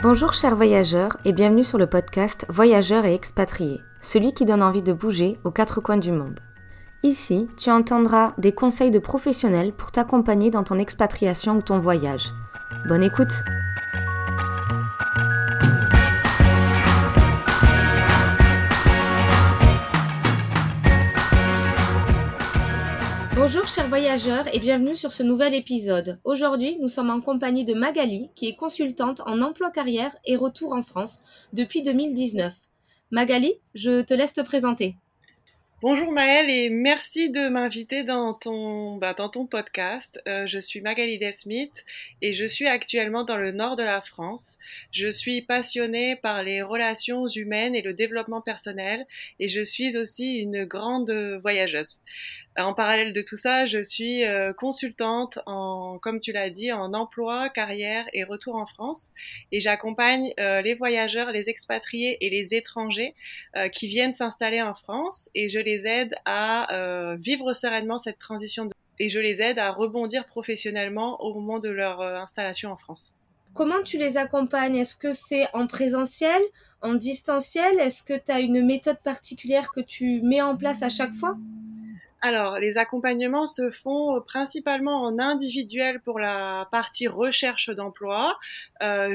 Bonjour chers voyageurs et bienvenue sur le podcast Voyageurs et expatriés, celui qui donne envie de bouger aux quatre coins du monde. Ici, tu entendras des conseils de professionnels pour t'accompagner dans ton expatriation ou ton voyage. Bonne écoute Bonjour chers voyageurs et bienvenue sur ce nouvel épisode. Aujourd'hui, nous sommes en compagnie de Magali, qui est consultante en emploi carrière et retour en France depuis 2019. Magali, je te laisse te présenter. Bonjour Maëlle et merci de m'inviter dans ton, bah, ton podcast. Euh, je suis Magali Desmith et je suis actuellement dans le nord de la France. Je suis passionnée par les relations humaines et le développement personnel et je suis aussi une grande voyageuse. En parallèle de tout ça, je suis euh, consultante en, comme tu l'as dit, en emploi, carrière et retour en France. Et j'accompagne euh, les voyageurs, les expatriés et les étrangers euh, qui viennent s'installer en France et je les aide à vivre sereinement cette transition et je les aide à rebondir professionnellement au moment de leur installation en France. Comment tu les accompagnes? Est-ce que c'est en présentiel, en distanciel? Est-ce que tu as une méthode particulière que tu mets en place à chaque fois? Alors, les accompagnements se font euh, principalement en individuel pour la partie recherche d'emploi. Euh,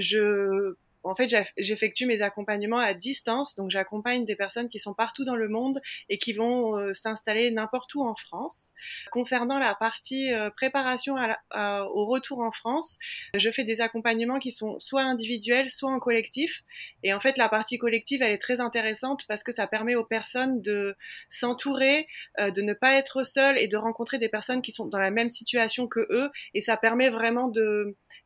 en fait, j'effectue mes accompagnements à distance, donc j'accompagne des personnes qui sont partout dans le monde et qui vont euh, s'installer n'importe où en France. Concernant la partie euh, préparation au retour en France, je fais des accompagnements qui sont soit individuels, soit en collectif. Et en fait, la partie collective, elle est très intéressante parce que ça permet aux personnes de s'entourer, euh, de ne pas être seules et de rencontrer des personnes qui sont dans la même situation que eux. Et ça permet vraiment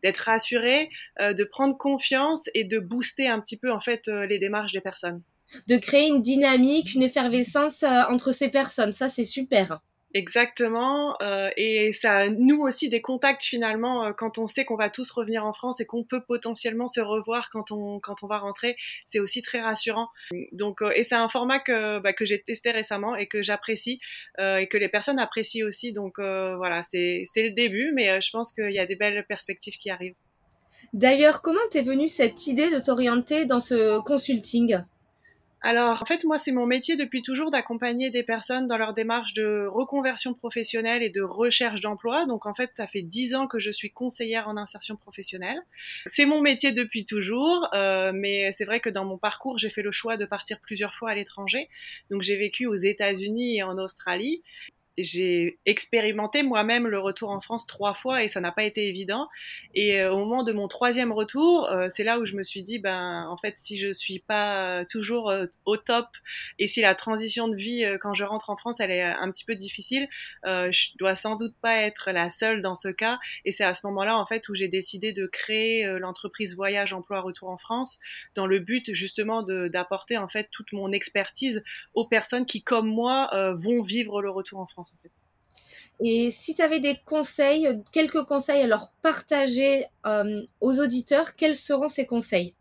d'être rassuré, de prendre confiance et de booster un petit peu en fait euh, les démarches des personnes. De créer une dynamique, une effervescence euh, entre ces personnes, ça c'est super. Exactement, euh, et ça noue aussi des contacts finalement euh, quand on sait qu'on va tous revenir en France et qu'on peut potentiellement se revoir quand on quand on va rentrer. C'est aussi très rassurant. Donc, euh, et c'est un format que bah, que j'ai testé récemment et que j'apprécie et que les personnes apprécient aussi. Donc voilà, c'est c'est le début, mais je pense qu'il y a des belles perspectives qui arrivent. D'ailleurs, comment t'es venue cette idée de t'orienter dans ce consulting? Alors, en fait, moi, c'est mon métier depuis toujours d'accompagner des personnes dans leur démarche de reconversion professionnelle et de recherche d'emploi. Donc, en fait, ça fait dix ans que je suis conseillère en insertion professionnelle. C'est mon métier depuis toujours, euh, mais c'est vrai que dans mon parcours, j'ai fait le choix de partir plusieurs fois à l'étranger. Donc, j'ai vécu aux États-Unis et en Australie j'ai expérimenté moi-même le retour en France trois fois et ça n'a pas été évident. Et euh, au moment de mon troisième retour, euh, c'est là où je me suis dit, ben en fait, si je suis pas toujours euh, au top et si la transition de vie quand je rentre en France, elle est un petit peu difficile, je dois sans doute pas être la seule dans ce cas. Et c'est à ce moment-là en fait où j'ai décidé de créer l'entreprise Voyage Emploi Retour en France dans le but justement d'apporter en fait toute mon expertise aux personnes qui comme moi vont vivre le retour en France. Et si tu avais des conseils, quelques conseils à leur partager euh, aux auditeurs, quels seront ces conseils?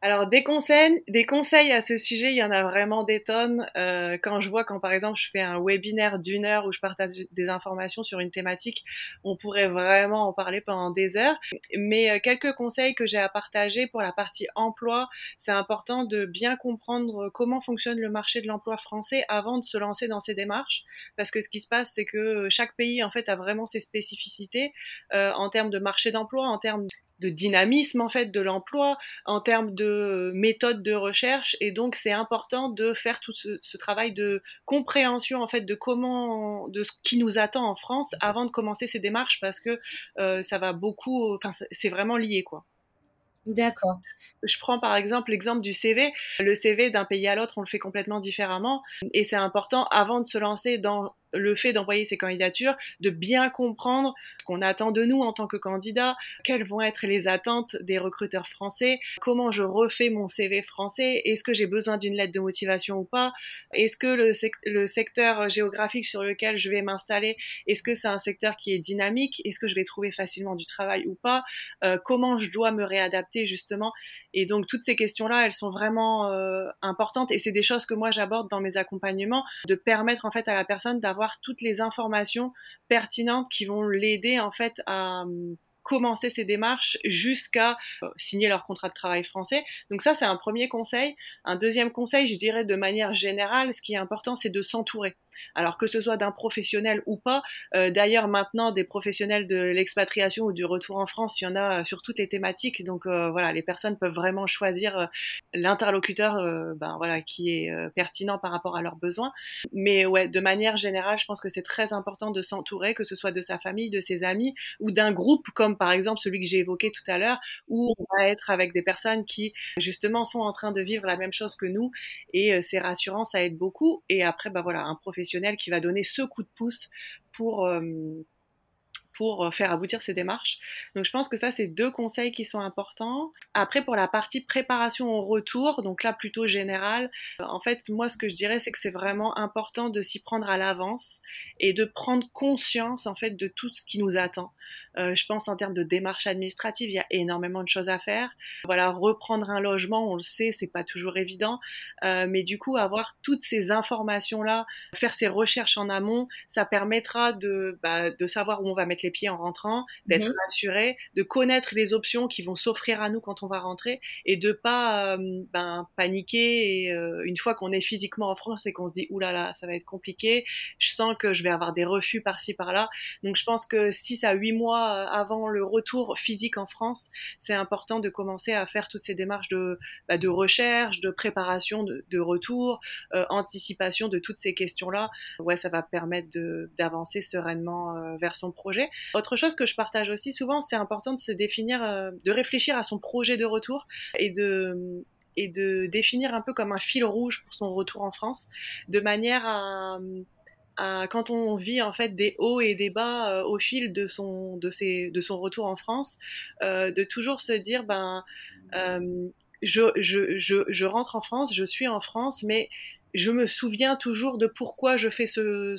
Alors des conseils, des conseils à ce sujet, il y en a vraiment des tonnes. Euh, quand je vois quand par exemple je fais un webinaire d'une heure où je partage des informations sur une thématique, on pourrait vraiment en parler pendant des heures. Mais euh, quelques conseils que j'ai à partager pour la partie emploi, c'est important de bien comprendre comment fonctionne le marché de l'emploi français avant de se lancer dans ces démarches, parce que ce qui se passe, c'est que chaque pays en fait a vraiment ses spécificités euh, en termes de marché d'emploi, en termes de dynamisme en fait de l'emploi en termes de méthode de recherche et donc c'est important de faire tout ce, travail de compréhension en fait de comment de ce qui nous attend en France avant de commencer ces démarches parce que euh, ça va beaucoup enfin c'est vraiment lié quoi. D'accord. Je prends par exemple l'exemple du CV. Le CV d'un pays à l'autre, on le fait complètement différemment. Et c'est important, avant de se lancer dans le fait d'envoyer ces candidatures, de bien comprendre ce qu'on attend de nous en tant que candidat, quelles vont être les attentes des recruteurs français, comment je refais mon CV français, est-ce que j'ai besoin d'une lettre de motivation ou pas, est-ce que le, secteur géographique sur lequel je vais m'installer, est-ce que c'est un secteur qui est dynamique, est-ce que je vais trouver facilement du travail ou pas, euh, comment je dois me réadapter justement. Et donc toutes ces questions-là, elles sont vraiment euh, importantes et c'est des choses que moi j'aborde dans mes accompagnements, de permettre en fait à la personne d'avoir toutes les informations pertinentes qui vont l'aider en fait à hum, commencer ces démarches jusqu'à euh, signer leur contrat de travail français. Donc ça, c'est un premier conseil. Un deuxième conseil, je dirais de manière générale, ce qui est important, c'est de s'entourer. Alors que ce soit d'un professionnel ou pas. Euh, d'ailleurs, maintenant, des professionnels de l'expatriation ou du retour en France, il y en a sur toutes les thématiques. Donc voilà, les personnes peuvent vraiment choisir l'interlocuteur ben, voilà, qui est pertinent par rapport à leurs besoins. Mais ouais, de manière générale, je pense que c'est très important de s'entourer, que ce soit de sa famille, de ses amis ou d'un groupe comme par exemple celui que j'ai évoqué tout à l'heure, où on va être avec des personnes qui justement sont en train de vivre la même chose que nous et euh, c'est rassurant, ça aide beaucoup. Et après, bah voilà, un professionnel qui va donner ce coup de pouce pour euh, pour euh, faire aboutir ces démarches. Donc je pense que ça, c'est deux conseils qui sont importants. Après, pour la partie préparation au retour, donc là plutôt général, euh, en fait, moi, ce que je dirais, c'est que c'est vraiment important de s'y prendre à l'avance et de prendre conscience, en fait, de tout ce qui nous attend. Euh, je pense en termes de démarches administratives, il y a énormément de choses à faire. Voilà, reprendre un logement, on le sait, c'est pas toujours évident, euh, mais du coup, avoir toutes ces informations-là, faire ces recherches en amont, ça permettra de, bah, de savoir où on va mettre les pieds en rentrant, d'être mhm. rassuré, de connaître les options qui vont s'offrir à nous quand on va rentrer et de pas euh, ben, paniquer. Et, une fois qu'on est physiquement en France et qu'on se dit oulala, là là, ça va être compliqué, je sens que je vais avoir des refus par-ci par-là. Donc je pense que 6 à 8 mois euh, avant le retour physique en France, c'est important de commencer à faire toutes ces démarches de, bah, recherche, de préparation de, retour, euh, anticipation de toutes ces questions-là. Ouais, ça va permettre d'avancer sereinement euh, vers son projet. Autre chose que je partage aussi souvent, c'est important de se définir, de réfléchir à son projet de retour et de définir un peu comme un fil rouge pour son retour en France, de manière à quand on vit en fait des hauts et des bas euh, au fil de son, de, ses, de son retour en France, euh, de toujours se dire ben euh, je, je, je, je, rentre en France, je suis en France, mais je me souviens toujours de pourquoi je fais ce,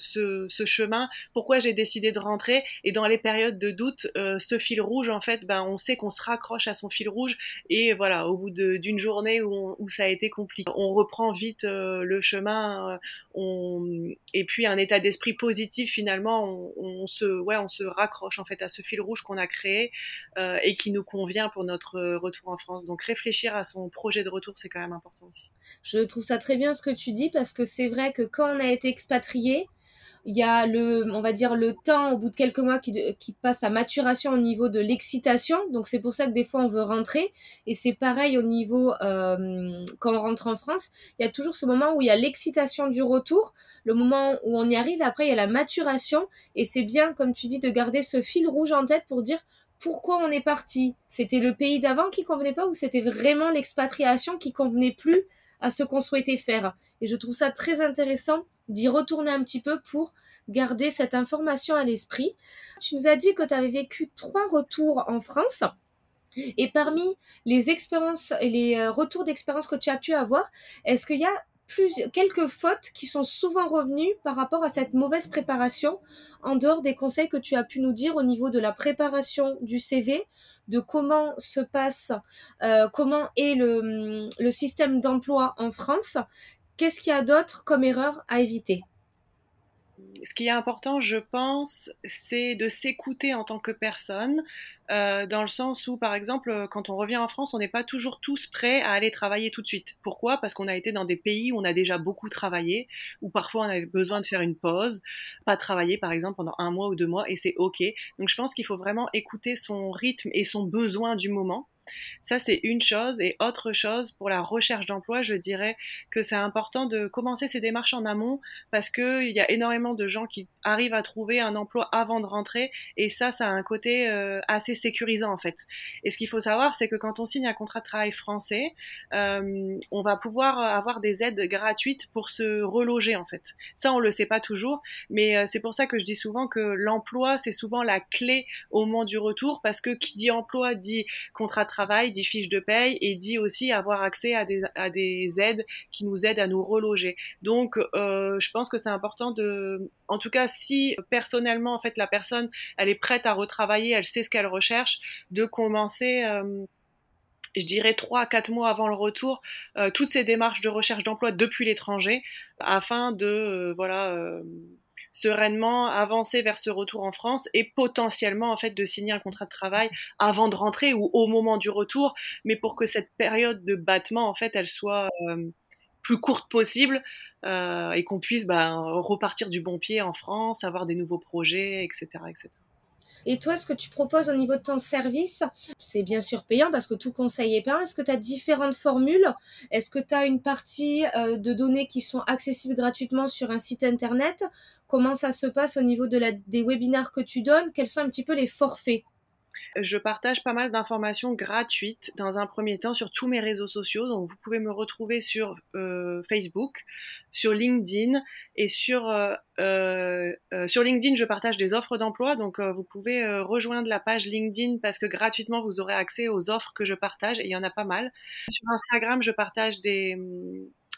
chemin, pourquoi j'ai décidé de rentrer. Et dans les périodes de doute, euh, ce fil rouge, en fait, ben, on sait qu'on se raccroche à son fil rouge. Et voilà, au bout d'une journée où, ça a été compliqué, on reprend vite euh, le chemin. Euh. Et puis un état d'esprit positif, finalement, on, on, se, ouais, on se raccroche en fait à ce fil rouge qu'on a créé et qui nous convient pour notre retour en France. Donc réfléchir à son projet de retour, c'est quand même important aussi. Je trouve ça très bien ce que tu dis parce que c'est vrai que quand on a été expatrié, il y a le, on va dire, le temps au bout de quelques mois qui, passe à maturation au niveau de l'excitation. Donc c'est pour ça que des fois on veut rentrer. Et c'est pareil au niveau euh, quand on rentre en France. Il y a toujours ce moment où il y a l'excitation du retour, le moment où on y arrive. Après il y a la maturation. Et c'est bien, comme tu dis, de garder ce fil rouge en tête pour dire pourquoi on est parti. C'était le pays d'avant qui convenait pas ou c'était vraiment l'expatriation qui convenait plus à ce qu'on souhaitait faire. Et je trouve ça très intéressant d'y retourner un petit peu pour garder cette information à l'esprit. Tu nous as dit que tu avais vécu trois retours en France. Et parmi les expériences et les euh, retours d'expérience que tu as pu avoir, est-ce qu'il y a plus, quelques fautes qui sont souvent revenues par rapport à cette mauvaise préparation, en dehors des conseils que tu as pu nous dire au niveau de la préparation du CV, de comment se passe, euh, comment est le, le système d'emploi en France. Qu'est-ce qu'il y a d'autre comme erreur à éviter? Ce qui est important, je pense, c'est de s'écouter en tant que personne, euh, dans le sens où, par exemple, quand on revient en France, on n'est pas toujours tous prêts à aller travailler tout de suite. Pourquoi? Parce qu'on a été dans des pays où on a déjà beaucoup travaillé, où parfois on avait besoin de faire une pause, pas travailler, par exemple, pendant un mois ou deux mois, et c'est OK. Donc je pense qu'il faut vraiment écouter son rythme et son besoin du moment ça, c'est une chose. Et autre chose, pour la recherche d'emploi, je dirais que c'est important de commencer ces démarches en amont parce qu'il y a énormément de gens qui arrivent à trouver un emploi avant de rentrer. Et ça, ça a un côté euh, assez sécurisant, en fait. Et ce qu'il faut savoir, c'est que quand on signe un contrat de travail français, euh, on va pouvoir avoir des aides gratuites pour se reloger, en fait. Ça, on le sait pas toujours. Mais euh, c'est pour ça que je dis souvent que l'emploi, c'est souvent la clé au moment du retour parce que qui dit emploi dit contrat de travail dit fiches de paye et dit aussi avoir accès à des, à des aides qui nous aident à nous reloger. Donc, euh, je pense que c'est important de, en tout cas, si personnellement, en fait, la personne, elle est prête à retravailler, elle sait ce qu'elle recherche, de commencer. Euh, je dirais trois à quatre mois avant le retour, euh, toutes ces démarches de recherche d'emploi depuis l'étranger, afin de voilà sereinement avancer vers ce retour en France et potentiellement en fait de signer un contrat de travail avant de rentrer ou au moment du retour, mais pour que cette période de battement en fait elle soit euh, plus courte possible euh, et qu'on puisse bah, repartir du bon pied en France, avoir des nouveaux projets, etc., etc. Et toi, ce que tu proposes au niveau de ton service, c'est bien sûr payant parce que tout conseil est payant. Est-ce que tu as différentes formules? Est-ce que tu as une partie euh, de données qui sont accessibles gratuitement sur un site internet? Comment ça se passe au niveau des webinaires que tu donnes? Quels sont un petit peu les forfaits? Je partage pas mal d'informations gratuites dans un premier temps sur tous mes réseaux sociaux. Donc vous pouvez me retrouver sur euh, Facebook, sur LinkedIn et sur euh, euh, sur LinkedIn je partage des offres d'emploi. Donc vous pouvez rejoindre la page LinkedIn parce que gratuitement vous aurez accès aux offres que je partage et il y en a pas mal. Sur Instagram je partage des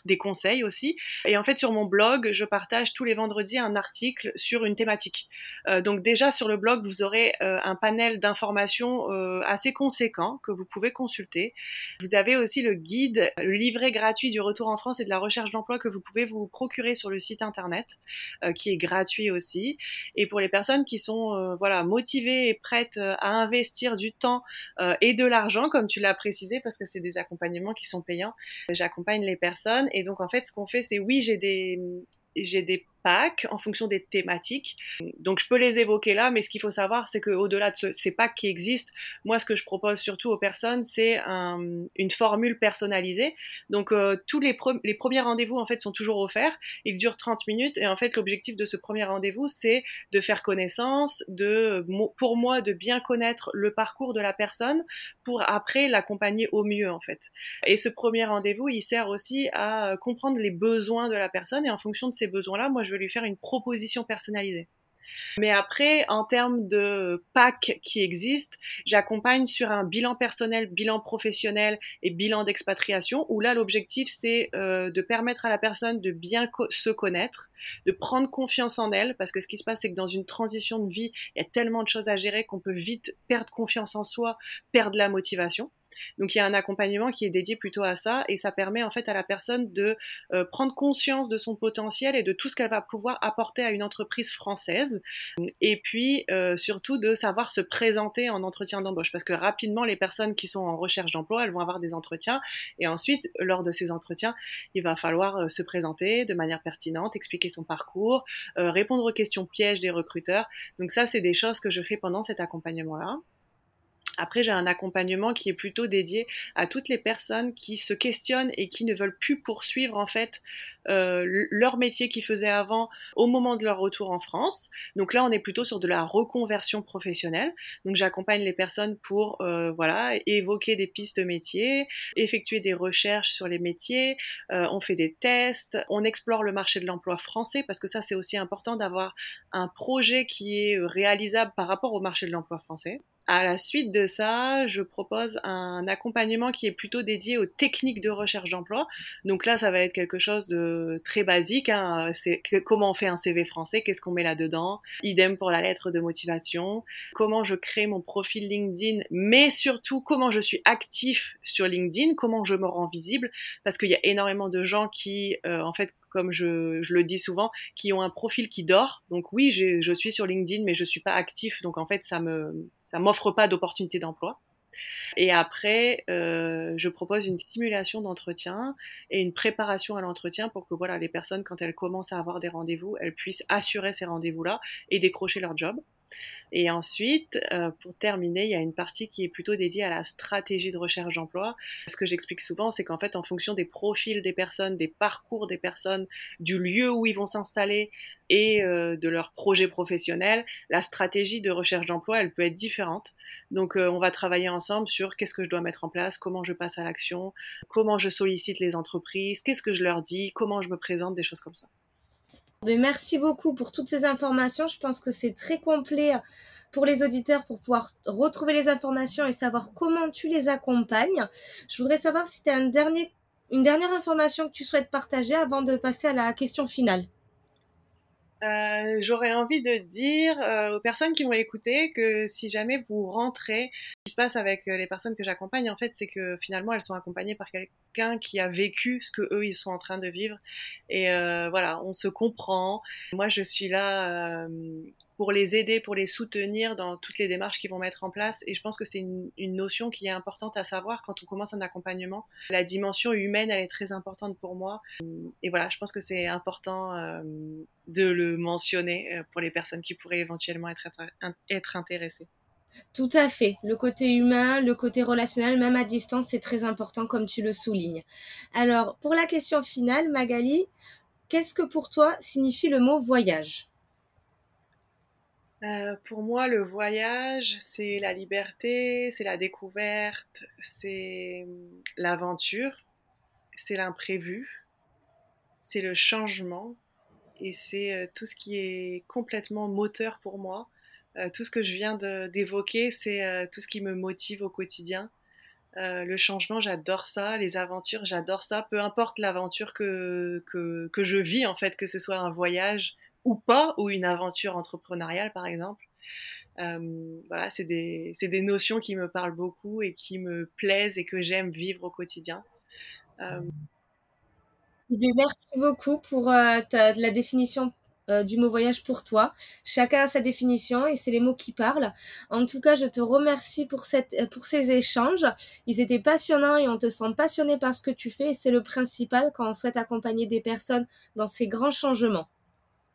des conseils aussi. Et en fait, sur mon blog, je partage tous les vendredis un article sur une thématique. Euh, donc déjà sur le blog, vous aurez euh, un panel d'informations euh, assez conséquent que vous pouvez consulter. Vous avez aussi le guide, le livret gratuit du retour en France et de la recherche d'emploi que vous pouvez vous procurer sur le site internet, qui est gratuit aussi. Et pour les personnes qui sont voilà motivées et prêtes à investir du temps et de l'argent, comme tu l'as précisé, parce que c'est des accompagnements qui sont payants, j'accompagne les personnes et donc, en fait, ce qu'on fait, c'est oui, j'ai des, j'ai des en fonction des thématiques. Donc je peux les évoquer là, mais ce qu'il faut savoir, c'est qu'au-delà de ces packs qui existent, moi ce que je propose surtout aux personnes, c'est un, une formule personnalisée. Donc euh, tous les, premiers rendez-vous en fait sont toujours offerts. Ils durent 30 minutes et en fait l'objectif de ce premier rendez-vous, c'est de faire connaissance, de pour moi de bien connaître le parcours de la personne pour après l'accompagner au mieux en fait. Et ce premier rendez-vous, il sert aussi à comprendre les besoins de la personne et en fonction de ces besoins-là, moi je je vais lui faire une proposition personnalisée. Mais après, en termes de pack qui existent, j'accompagne sur un bilan personnel, bilan professionnel et bilan d'expatriation, où là, l'objectif, c'est euh, de permettre à la personne de bien se connaître, de prendre confiance en elle, parce que ce qui se passe, c'est que dans une transition de vie, il y a tellement de choses à gérer qu'on peut vite perdre confiance en soi, perdre la motivation. Donc il y a un accompagnement qui est dédié plutôt à ça et ça permet en fait à la personne de euh, prendre conscience de son potentiel et de tout ce qu'elle va pouvoir apporter à une entreprise française et puis euh, surtout de savoir se présenter en entretien d'embauche parce que rapidement les personnes qui sont en recherche d'emploi elles vont avoir des entretiens et ensuite lors de ces entretiens il va falloir euh, se présenter de manière pertinente, expliquer son parcours, répondre aux questions pièges des recruteurs. Donc ça c'est des choses que je fais pendant cet accompagnement là. Après, j'ai un accompagnement qui est plutôt dédié à toutes les personnes qui se questionnent et qui ne veulent plus poursuivre en fait euh, leur métier qu'ils faisaient avant au moment de leur retour en France. Donc là, on est plutôt sur de la reconversion professionnelle. Donc j'accompagne les personnes pour euh, voilà évoquer des pistes de métier, effectuer des recherches sur les métiers. Euh, on fait des tests, on explore le marché de l'emploi français parce que ça c'est aussi important d'avoir un projet qui est réalisable par rapport au marché de l'emploi français. À la suite de ça, je propose un accompagnement qui est plutôt dédié aux techniques de recherche d'emploi. Donc là, ça va être quelque chose de très basique. Hein. C'est comment on fait un CV français, qu'est-ce qu'on met là-dedans. Idem pour la lettre de motivation. Comment je crée mon profil LinkedIn, mais surtout comment je suis actif sur LinkedIn, comment je me rends visible, parce qu'il y a énormément de gens qui, euh, en fait, comme je, je, le dis souvent, qui ont un profil qui dort. Donc oui, je suis sur LinkedIn, mais je suis pas actif. Donc en fait, ça me ça m'offre pas d'opportunité d'emploi. Et après, euh, je propose une simulation d'entretien et une préparation à l'entretien pour que voilà, les personnes, quand elles commencent à avoir des rendez-vous, elles puissent assurer ces rendez-vous-là et décrocher leur job. Et ensuite, euh, pour terminer, il y a une partie qui est plutôt dédiée à la stratégie de recherche d'emploi. Ce que j'explique souvent, c'est qu'en fait, en fonction des profils des personnes, des parcours des personnes, du lieu où ils vont s'installer et euh, de leur projet professionnel, la stratégie de recherche d'emploi, elle peut être différente. Donc, euh, on va travailler ensemble sur qu'est-ce que je dois mettre en place, comment je passe à l'action, comment je sollicite les entreprises, qu'est-ce que je leur dis, comment je me présente, des choses comme ça merci beaucoup pour toutes ces informations. Je pense que c'est très complet pour les auditeurs pour pouvoir retrouver les informations et savoir comment tu les accompagnes. Je voudrais savoir si tu as une dernière information que tu souhaites partager avant de passer à la question finale. Euh, J'aurais envie de dire euh, aux personnes qui vont écouter que si jamais vous rentrez, ce qui se passe avec euh, les personnes que j'accompagne, en fait, c'est que finalement, elles sont accompagnées par quelqu'un qui a vécu ce que eux, ils sont en train de vivre. Et euh, voilà, on se comprend. Moi, je suis là euh, pour les aider, pour les soutenir dans toutes les démarches qu'ils vont mettre en place. Et je pense que c'est une, notion qui est importante à savoir quand on commence un accompagnement. La dimension humaine, elle est très importante pour moi. Et voilà, je pense que c'est important euh, de le mentionner euh, pour les personnes qui pourraient éventuellement être intéressées. Tout à fait. Le côté humain, le côté relationnel, même à distance, c'est très important comme tu le soulignes. Alors, pour la question finale, Magali, qu'est-ce que pour toi signifie le mot voyage? Euh, pour moi, le voyage, c'est la liberté, c'est la découverte, c'est l'aventure, c'est l'imprévu, c'est le changement et c'est euh, tout ce qui est complètement moteur pour moi. Euh, tout ce que je viens d'évoquer, c'est tout ce qui me motive au quotidien. Le changement, j'adore ça. Les aventures, j'adore ça. Peu importe l'aventure que, que je vis, en fait, que ce soit un voyage, ou pas, ou une aventure entrepreneuriale par exemple. Euh, voilà, c'est des, des, notions qui me parlent beaucoup et qui me plaisent et que j'aime vivre au quotidien. Euh... Merci beaucoup pour euh, la définition du mot voyage pour toi. Chacun a sa définition et c'est les mots qui parlent. En tout cas, je te remercie pour, cette, pour ces échanges. Ils étaient passionnants et on te sent passionné par ce que tu fais et c'est le principal quand on souhaite accompagner des personnes dans ces grands changements.